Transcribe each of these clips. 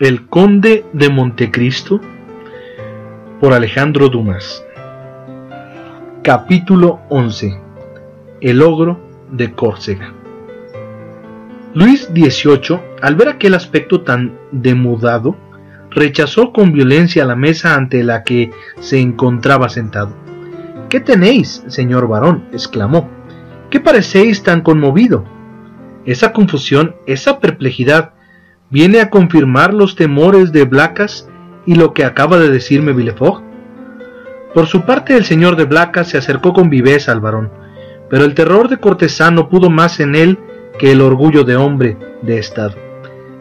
El Conde de Montecristo por Alejandro Dumas. Capítulo 11. El ogro de Córcega. Luis XVIII, al ver aquel aspecto tan demudado, rechazó con violencia la mesa ante la que se encontraba sentado. ¿Qué tenéis, señor varón? exclamó. ¿Qué parecéis tan conmovido? Esa confusión, esa perplejidad, viene a confirmar los temores de Blacas y lo que acaba de decirme Villefort. Por su parte, el señor de Blacas se acercó con viveza al varón, pero el terror de cortesano pudo más en él que el orgullo de hombre de Estado.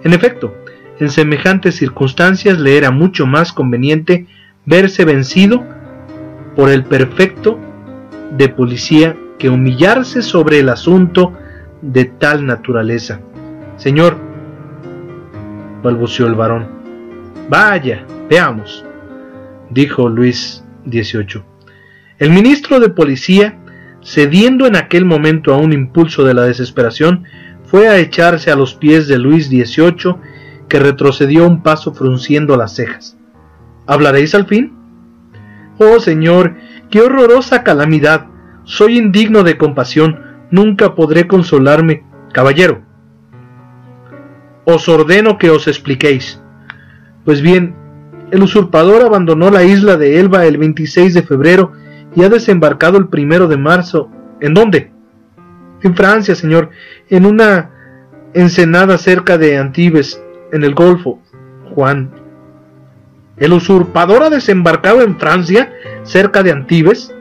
En efecto, en semejantes circunstancias le era mucho más conveniente verse vencido por el perfecto de policía que humillarse sobre el asunto de tal naturaleza. Señor, balbuceó el varón. Vaya, veamos, dijo Luis XVIII. El ministro de policía, cediendo en aquel momento a un impulso de la desesperación, fue a echarse a los pies de Luis XVIII, que retrocedió un paso frunciendo las cejas. ¿Hablaréis al fin? Oh Señor, qué horrorosa calamidad. Soy indigno de compasión, nunca podré consolarme. Caballero, os ordeno que os expliquéis. Pues bien, el usurpador abandonó la isla de Elba el 26 de febrero y ha desembarcado el primero de marzo. ¿En dónde? En Francia, señor, en una ensenada cerca de Antibes, en el Golfo. Juan. ¿El usurpador ha desembarcado en Francia, cerca de Antibes,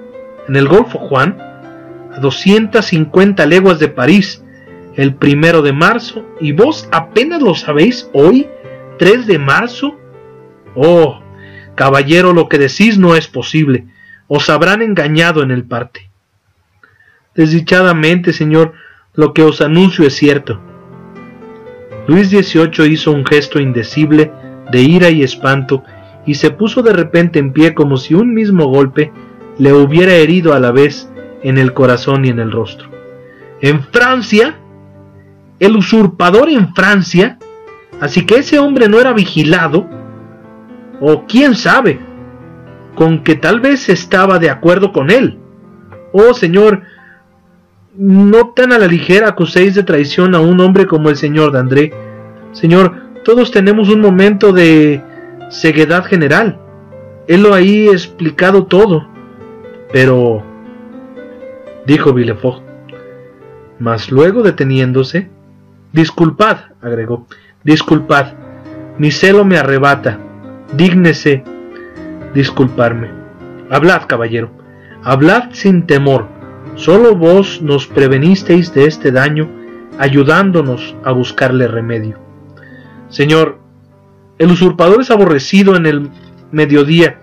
en el Golfo, Juan? A 250 leguas de París, el primero de marzo, y vos apenas lo sabéis hoy, 3 de marzo. Oh, caballero, lo que decís no es posible. Os habrán engañado en el parte. Desdichadamente, señor, lo que os anuncio es cierto. Luis XVIII hizo un gesto indecible de ira y espanto y se puso de repente en pie como si un mismo golpe le hubiera herido a la vez en el corazón y en el rostro. ¿En Francia? ¿El usurpador en Francia? Así que ese hombre no era vigilado. O quién sabe, con que tal vez estaba de acuerdo con él. Oh señor, no tan a la ligera acuséis de traición a un hombre como el señor Dandré. Señor, todos tenemos un momento de ceguedad general. Él lo ahí explicado todo. Pero, dijo Villefort, mas luego deteniéndose, disculpad, agregó, disculpad, mi celo me arrebata, dígnese disculparme. Hablad, caballero, hablad sin temor, solo vos nos prevenisteis de este daño, ayudándonos a buscarle remedio. Señor, el usurpador es aborrecido en el mediodía.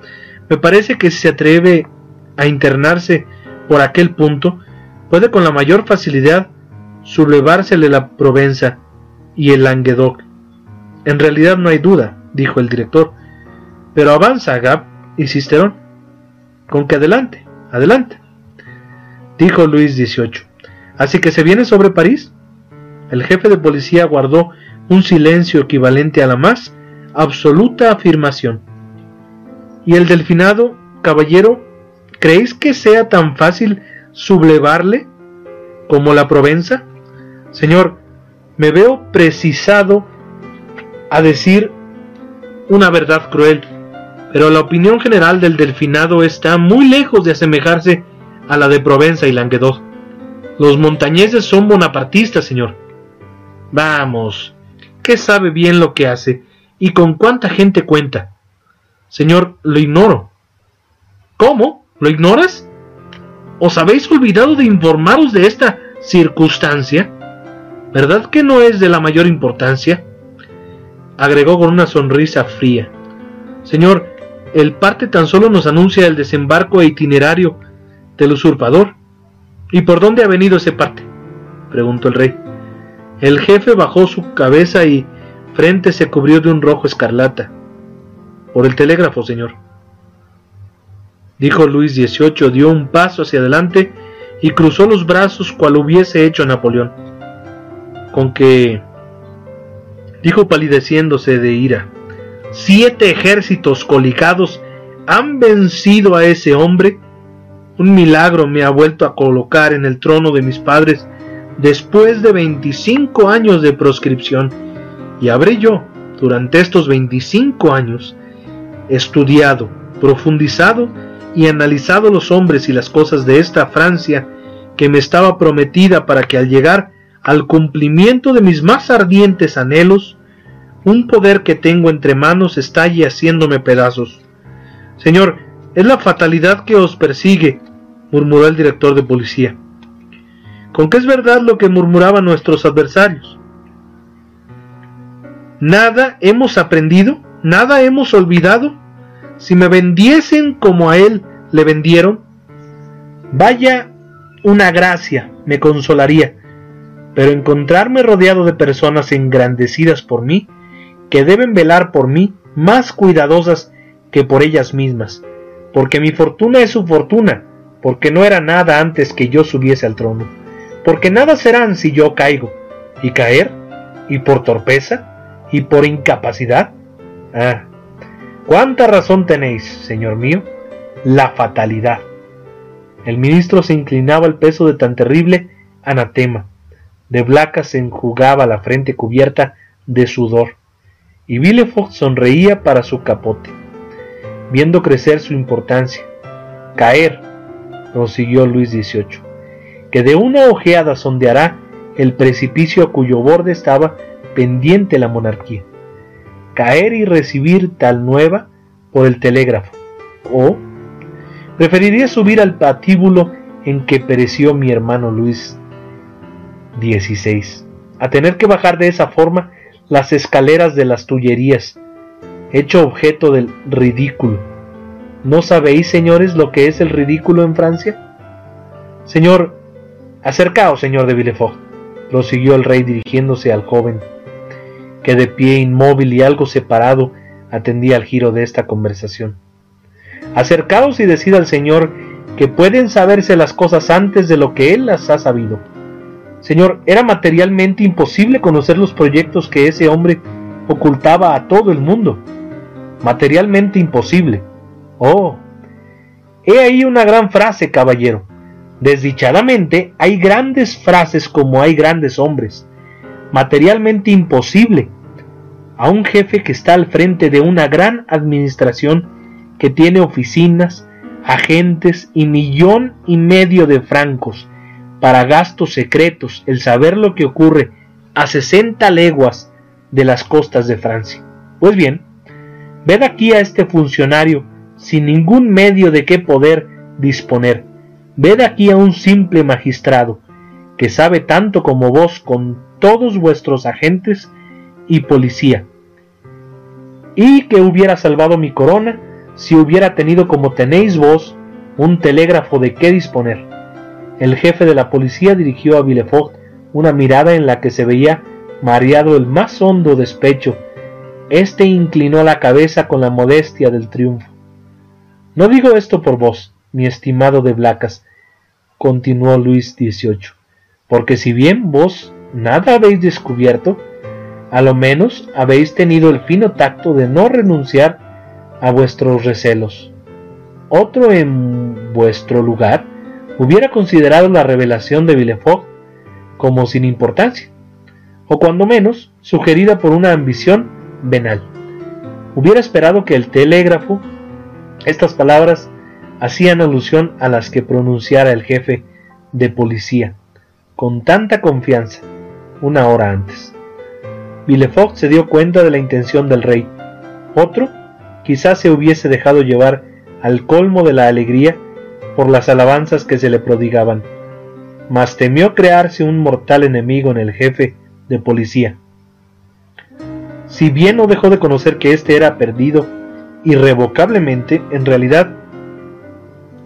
Me parece que si se atreve a internarse por aquel punto, puede con la mayor facilidad sublevársele la Provenza y el Languedoc. En realidad no hay duda, dijo el director. Pero avanza, Gab y. Con que adelante, adelante. Dijo Luis XVIII. Así que se viene sobre París. El jefe de policía guardó un silencio equivalente a la más absoluta afirmación. ¿Y el delfinado, caballero, creéis que sea tan fácil sublevarle como la Provenza? Señor, me veo precisado a decir una verdad cruel, pero la opinión general del delfinado está muy lejos de asemejarse a la de Provenza y Languedoc. Los montañeses son bonapartistas, señor. Vamos, que sabe bien lo que hace y con cuánta gente cuenta. Señor, lo ignoro. ¿Cómo? ¿Lo ignoras? ¿Os habéis olvidado de informaros de esta circunstancia? ¿Verdad que no es de la mayor importancia? Agregó con una sonrisa fría. Señor, el parte tan solo nos anuncia el desembarco e itinerario del usurpador. ¿Y por dónde ha venido ese parte? preguntó el rey. El jefe bajó su cabeza y frente se cubrió de un rojo escarlata. Por el telégrafo, señor. Dijo Luis XVIII, dio un paso hacia adelante y cruzó los brazos cual hubiese hecho Napoleón. Con que... dijo palideciéndose de ira. siete ejércitos colicados han vencido a ese hombre, un milagro me ha vuelto a colocar en el trono de mis padres después de 25 años de proscripción, y habré yo, durante estos 25 años, estudiado, profundizado y analizado los hombres y las cosas de esta Francia que me estaba prometida para que al llegar al cumplimiento de mis más ardientes anhelos, un poder que tengo entre manos estalle haciéndome pedazos. Señor, es la fatalidad que os persigue, murmuró el director de policía. ¿Con qué es verdad lo que murmuraban nuestros adversarios? ¿Nada hemos aprendido? ¿Nada hemos olvidado? Si me vendiesen como a él le vendieron, vaya una gracia me consolaría, pero encontrarme rodeado de personas engrandecidas por mí, que deben velar por mí más cuidadosas que por ellas mismas, porque mi fortuna es su fortuna, porque no era nada antes que yo subiese al trono, porque nada serán si yo caigo, y caer, y por torpeza, y por incapacidad. Ah, cuánta razón tenéis, señor mío, la fatalidad. El ministro se inclinaba al peso de tan terrible anatema. De Blaca se enjugaba la frente cubierta de sudor, y Villefort sonreía para su capote viendo crecer su importancia. Caer, prosiguió Luis XVIII, que de una ojeada sondeará el precipicio a cuyo borde estaba pendiente la monarquía. Caer y recibir tal nueva por el telégrafo. O preferiría subir al patíbulo en que pereció mi hermano Luis XVI, a tener que bajar de esa forma las escaleras de las Tullerías, hecho objeto del ridículo. ¿No sabéis, señores, lo que es el ridículo en Francia? Señor, acercaos, señor de Villefort, prosiguió el rey dirigiéndose al joven, que de pie inmóvil y algo separado atendía al giro de esta conversación. Acercaos y decid al Señor que pueden saberse las cosas antes de lo que Él las ha sabido. Señor, era materialmente imposible conocer los proyectos que ese hombre ocultaba a todo el mundo materialmente imposible. Oh, he ahí una gran frase, caballero. Desdichadamente hay grandes frases como hay grandes hombres. Materialmente imposible. A un jefe que está al frente de una gran administración que tiene oficinas, agentes y millón y medio de francos para gastos secretos, el saber lo que ocurre a 60 leguas de las costas de Francia. Pues bien, Ved aquí a este funcionario sin ningún medio de qué poder disponer. Ved aquí a un simple magistrado que sabe tanto como vos con todos vuestros agentes y policía, y que hubiera salvado mi corona si hubiera tenido como tenéis vos un telégrafo de qué disponer. El jefe de la policía dirigió a Villefort una mirada en la que se veía mareado el más hondo despecho este inclinó la cabeza con la modestia del triunfo. No digo esto por vos, mi estimado de Blacas, continuó Luis XVIII, porque si bien vos nada habéis descubierto, a lo menos habéis tenido el fino tacto de no renunciar a vuestros recelos. Otro en vuestro lugar hubiera considerado la revelación de Villefort como sin importancia, o cuando menos sugerida por una ambición venal. Hubiera esperado que el telégrafo, estas palabras hacían alusión a las que pronunciara el jefe de policía, con tanta confianza, una hora antes. Villefort se dio cuenta de la intención del rey. Otro quizás se hubiese dejado llevar al colmo de la alegría por las alabanzas que se le prodigaban, mas temió crearse un mortal enemigo en el jefe de policía. Si bien no dejó de conocer que éste era perdido irrevocablemente, en realidad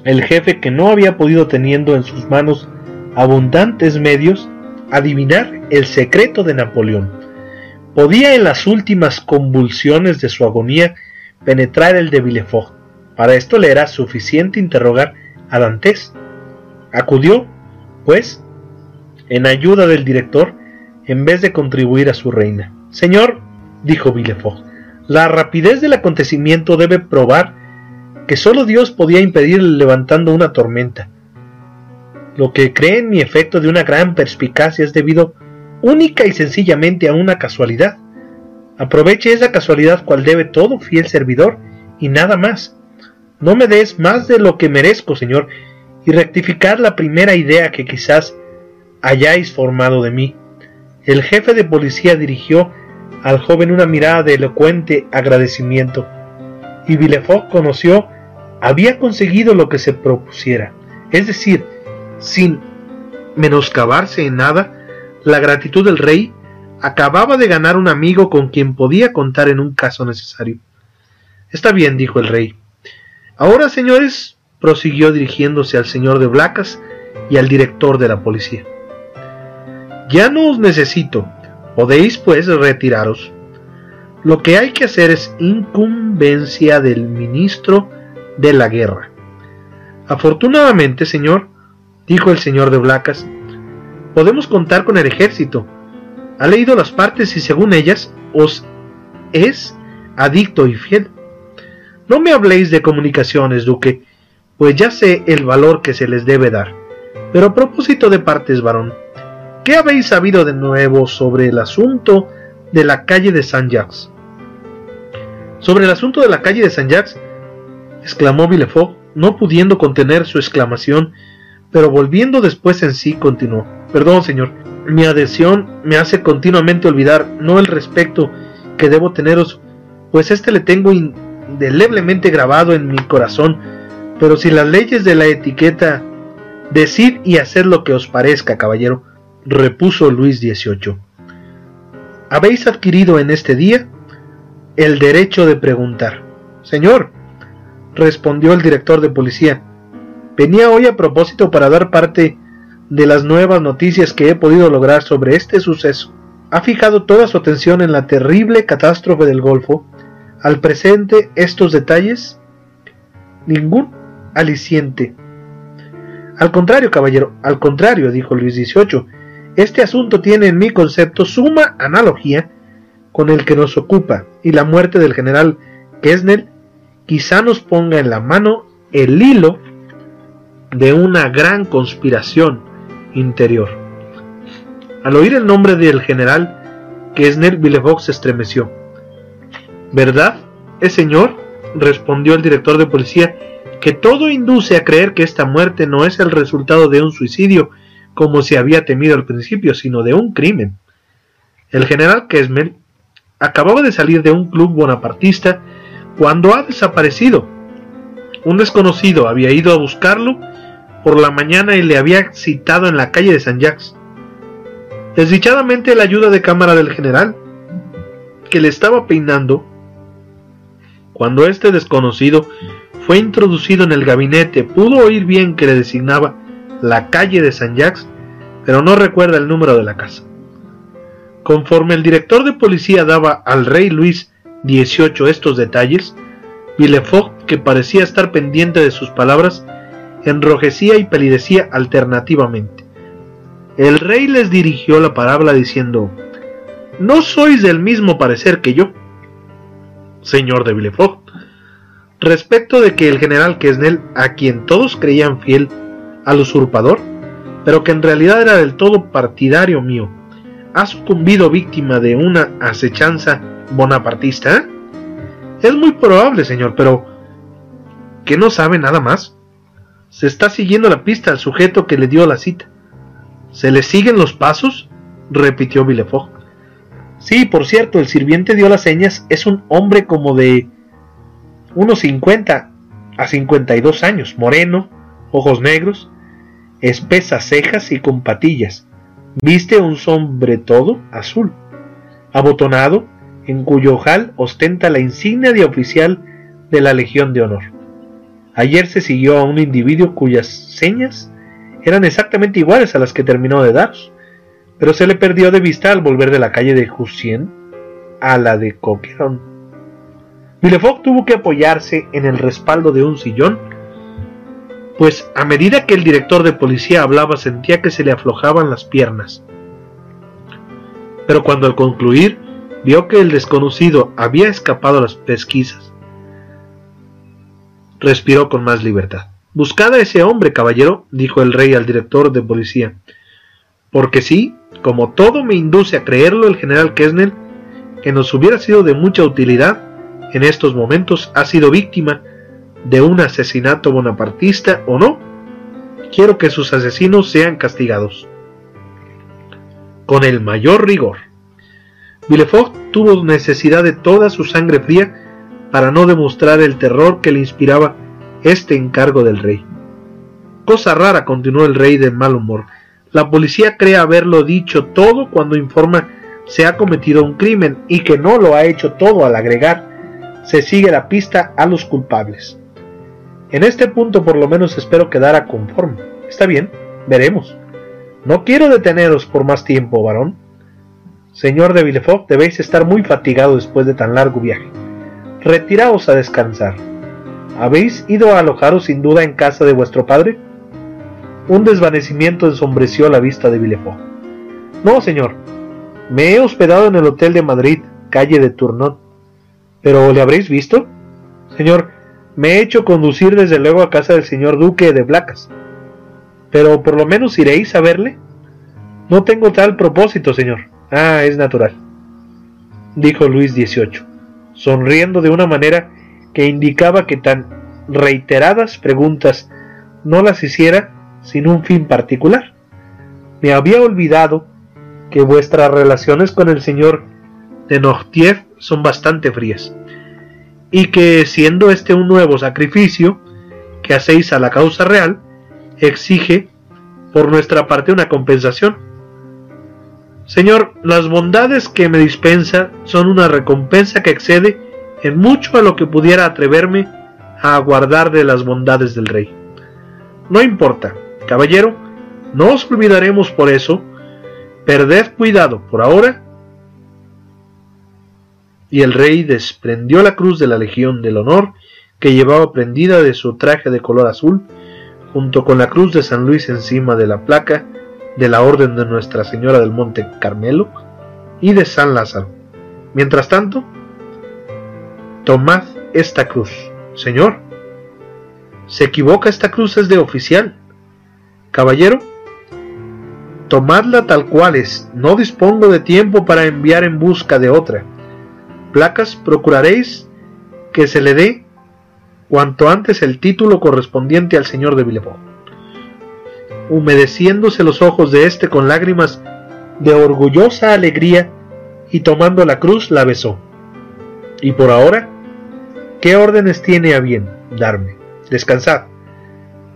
el jefe que no había podido teniendo en sus manos abundantes medios adivinar el secreto de Napoleón. Podía en las últimas convulsiones de su agonía penetrar el de Villefort. Para esto le era suficiente interrogar a Dantes. Acudió, pues, en ayuda del director en vez de contribuir a su reina. Señor, dijo Villefort, La rapidez del acontecimiento debe probar que solo Dios podía impedir levantando una tormenta. Lo que cree en mi efecto de una gran perspicacia es debido única y sencillamente a una casualidad. Aproveche esa casualidad cual debe todo fiel servidor y nada más. No me des más de lo que merezco, Señor, y rectificar la primera idea que quizás hayáis formado de mí. El jefe de policía dirigió al joven una mirada de elocuente agradecimiento, y Villefort conoció había conseguido lo que se propusiera, es decir, sin menoscabarse en nada, la gratitud del rey acababa de ganar un amigo con quien podía contar en un caso necesario. Está bien, dijo el rey. Ahora, señores, prosiguió dirigiéndose al señor de Blacas y al director de la policía. Ya no os necesito, podéis pues retiraros. Lo que hay que hacer es incumbencia del ministro de la guerra. Afortunadamente, señor, dijo el señor de Blacas, podemos contar con el ejército. Ha leído las partes y según ellas os es adicto y fiel. No me habléis de comunicaciones, duque, pues ya sé el valor que se les debe dar. Pero a propósito de partes, varón, ¿qué habéis sabido de nuevo sobre el asunto de la calle de Saint Jacques? Sobre el asunto de la calle de Saint Jacques, exclamó Villefort, no pudiendo contener su exclamación, pero volviendo después en sí, continuó. Perdón, señor, mi adhesión me hace continuamente olvidar no el respeto que debo teneros, pues este le tengo indeleblemente grabado en mi corazón, pero si las leyes de la etiqueta, decid y hacer lo que os parezca, caballero, repuso Luis XVIII. Habéis adquirido en este día el derecho de preguntar. Señor, respondió el director de policía. Venía hoy a propósito para dar parte de las nuevas noticias que he podido lograr sobre este suceso. Ha fijado toda su atención en la terrible catástrofe del Golfo. Al presente, estos detalles, ningún aliciente. Al contrario, caballero, al contrario, dijo Luis XVIII, este asunto tiene en mi concepto suma analogía con el que nos ocupa, y la muerte del general Kessner quizá nos ponga en la mano el hilo de una gran conspiración interior. Al oír el nombre del general, Kessner Villefort se estremeció. ¿Verdad, es señor? respondió el director de policía, que todo induce a creer que esta muerte no es el resultado de un suicidio, como se había temido al principio, sino de un crimen. El general Kessner acababa de salir de un club bonapartista cuando ha desaparecido. Un desconocido había ido a buscarlo por la mañana y le había citado en la calle de San Jacques. Desdichadamente la ayuda de cámara del general, que le estaba peinando, cuando este desconocido fue introducido en el gabinete, pudo oír bien que le designaba la calle de San Jacques, pero no recuerda el número de la casa. Conforme el director de policía daba al rey Luis 18 estos detalles, Villefort, que parecía estar pendiente de sus palabras, enrojecía y palidecía alternativamente. El rey les dirigió la palabra diciendo, ¿No sois del mismo parecer que yo? Señor de Villefort, respecto de que el general Quesnel, a quien todos creían fiel al usurpador, pero que en realidad era del todo partidario mío, ha sucumbido víctima de una acechanza bonapartista? Es muy probable, señor, pero ¿que no sabe nada más? Se está siguiendo la pista al sujeto que le dio la cita. ¿Se le siguen los pasos? repitió Villefort. Sí, por cierto, el sirviente dio las señas. Es un hombre como de unos 50 a 52 años, moreno, ojos negros, espesas cejas y con patillas. Viste un todo azul, abotonado, en cuyo ojal ostenta la insignia de oficial de la Legión de Honor. Ayer se siguió a un individuo cuyas señas eran exactamente iguales a las que terminó de dar, pero se le perdió de vista al volver de la calle de Jussien a la de Coquerón. Villefort tuvo que apoyarse en el respaldo de un sillón, pues a medida que el director de policía hablaba sentía que se le aflojaban las piernas. Pero cuando al concluir vio que el desconocido había escapado a las pesquisas. Respiró con más libertad. Buscad a ese hombre, caballero, dijo el rey al director de policía. Porque sí, como todo me induce a creerlo, el general Kessner, que nos hubiera sido de mucha utilidad, en estos momentos ha sido víctima de un asesinato bonapartista o no. Quiero que sus asesinos sean castigados. Con el mayor rigor. Villefort tuvo necesidad de toda su sangre fría para no demostrar el terror que le inspiraba este encargo del rey. Cosa rara, continuó el rey de mal humor. La policía cree haberlo dicho todo cuando informa se ha cometido un crimen y que no lo ha hecho todo al agregar se sigue la pista a los culpables. En este punto por lo menos espero quedar a conforme. Está bien, veremos. No quiero deteneros por más tiempo, varón. Señor de Villefort, debéis estar muy fatigado después de tan largo viaje. Retiraos a descansar. ¿Habéis ido a alojaros sin duda en casa de vuestro padre? Un desvanecimiento ensombreció la vista de Villefort. No, señor. Me he hospedado en el Hotel de Madrid, calle de Tournon. ¿Pero le habréis visto? Señor, me he hecho conducir desde luego a casa del señor duque de Blacas. Pero por lo menos iréis a verle. No tengo tal propósito, señor. Ah, es natural. Dijo Luis XVIII, sonriendo de una manera que indicaba que tan reiteradas preguntas no las hiciera sin un fin particular. Me había olvidado que vuestras relaciones con el señor de Nortiev son bastante frías, y que siendo este un nuevo sacrificio que hacéis a la causa real, exige por nuestra parte una compensación. Señor, las bondades que me dispensa son una recompensa que excede en mucho a lo que pudiera atreverme a aguardar de las bondades del rey. No importa, caballero, no os olvidaremos por eso, perded cuidado por ahora. Y el rey desprendió la cruz de la Legión del Honor que llevaba prendida de su traje de color azul junto con la cruz de San Luis encima de la placa de la Orden de Nuestra Señora del Monte Carmelo y de San Lázaro. Mientras tanto, tomad esta cruz. Señor, se equivoca, esta cruz es de oficial. Caballero, tomadla tal cual es, no dispongo de tiempo para enviar en busca de otra. Placas, procuraréis que se le dé cuanto antes el título correspondiente al señor de Villefort. Humedeciéndose los ojos de éste con lágrimas de orgullosa alegría y tomando la cruz la besó. Y por ahora, ¿qué órdenes tiene a bien darme? Descansad,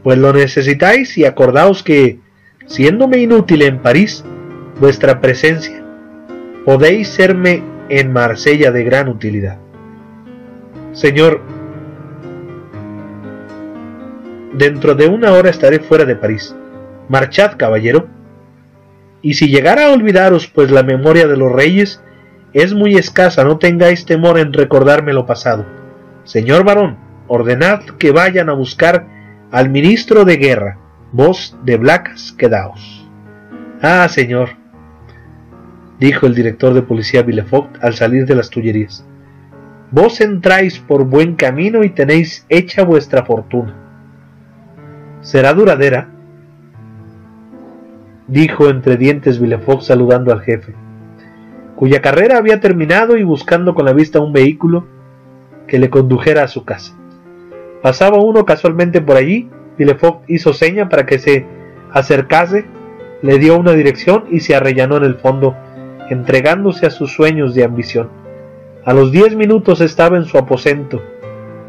pues lo necesitáis y acordaos que, siéndome inútil en París, vuestra presencia, podéis serme en Marsella de gran utilidad. Señor, Dentro de una hora estaré fuera de París. Marchad, caballero. Y si llegara a olvidaros, pues la memoria de los reyes es muy escasa, no tengáis temor en recordarme lo pasado. Señor varón, ordenad que vayan a buscar al ministro de guerra. Vos de Blacas, quedaos. Ah, señor, dijo el director de policía Villefort al salir de las Tullerías. Vos entráis por buen camino y tenéis hecha vuestra fortuna será duradera, dijo entre dientes Villefort saludando al jefe, cuya carrera había terminado y buscando con la vista un vehículo que le condujera a su casa. Pasaba uno casualmente por allí, Villefort hizo seña para que se acercase, le dio una dirección y se arrellanó en el fondo, entregándose a sus sueños de ambición. A los diez minutos estaba en su aposento,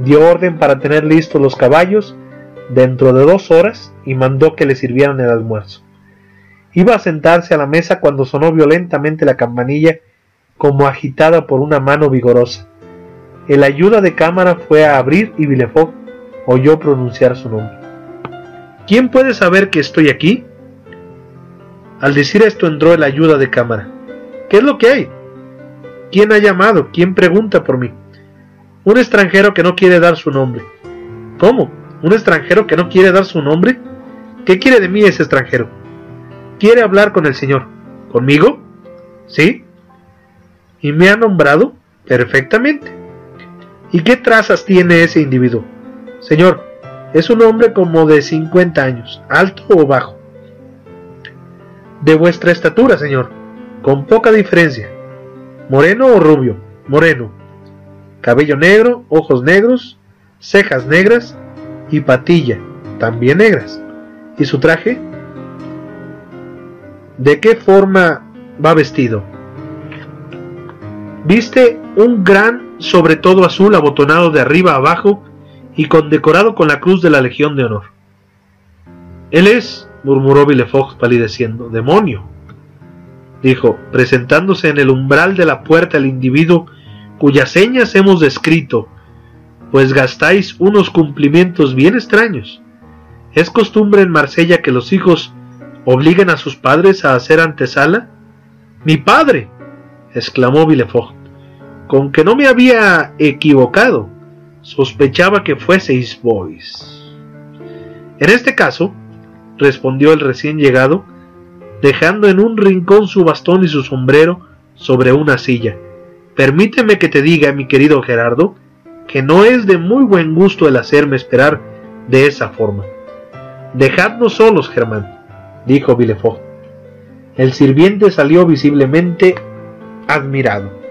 dio orden para tener listos los caballos dentro de dos horas y mandó que le sirvieran el almuerzo. Iba a sentarse a la mesa cuando sonó violentamente la campanilla como agitada por una mano vigorosa. El ayuda de cámara fue a abrir y Villefort oyó pronunciar su nombre. ¿Quién puede saber que estoy aquí? Al decir esto entró el ayuda de cámara. ¿Qué es lo que hay? ¿Quién ha llamado? ¿Quién pregunta por mí? Un extranjero que no quiere dar su nombre. ¿Cómo? ¿Un extranjero que no quiere dar su nombre? ¿Qué quiere de mí ese extranjero? Quiere hablar con el Señor. ¿Conmigo? ¿Sí? y me ha nombrado perfectamente. ¿Y qué trazas tiene ese individuo? Señor, es un hombre como de 50 años, alto o bajo. De vuestra estatura, señor, con poca diferencia. Moreno o rubio, moreno. Cabello negro, ojos negros, cejas negras y patilla, también negras. ¿Y su traje? ¿De qué forma va vestido? Viste un gran sobre todo azul abotonado de arriba a abajo y condecorado con la cruz de la Legión de Honor. Él es, murmuró Villefort palideciendo, demonio. Dijo, presentándose en el umbral de la puerta el individuo cuyas señas hemos descrito, pues gastáis unos cumplimientos bien extraños. ¿Es costumbre en Marsella que los hijos obliguen a sus padres a hacer antesala? ¡Mi padre! exclamó Villefort, con que no me había equivocado. Sospechaba que fueseis vos. En este caso, respondió el recién llegado, dejando en un rincón su bastón y su sombrero sobre una silla. Permíteme que te diga, mi querido Gerardo, que no es de muy buen gusto el hacerme esperar de esa forma. Dejadnos solos, Germán, dijo Villefort. El sirviente salió visiblemente admirado.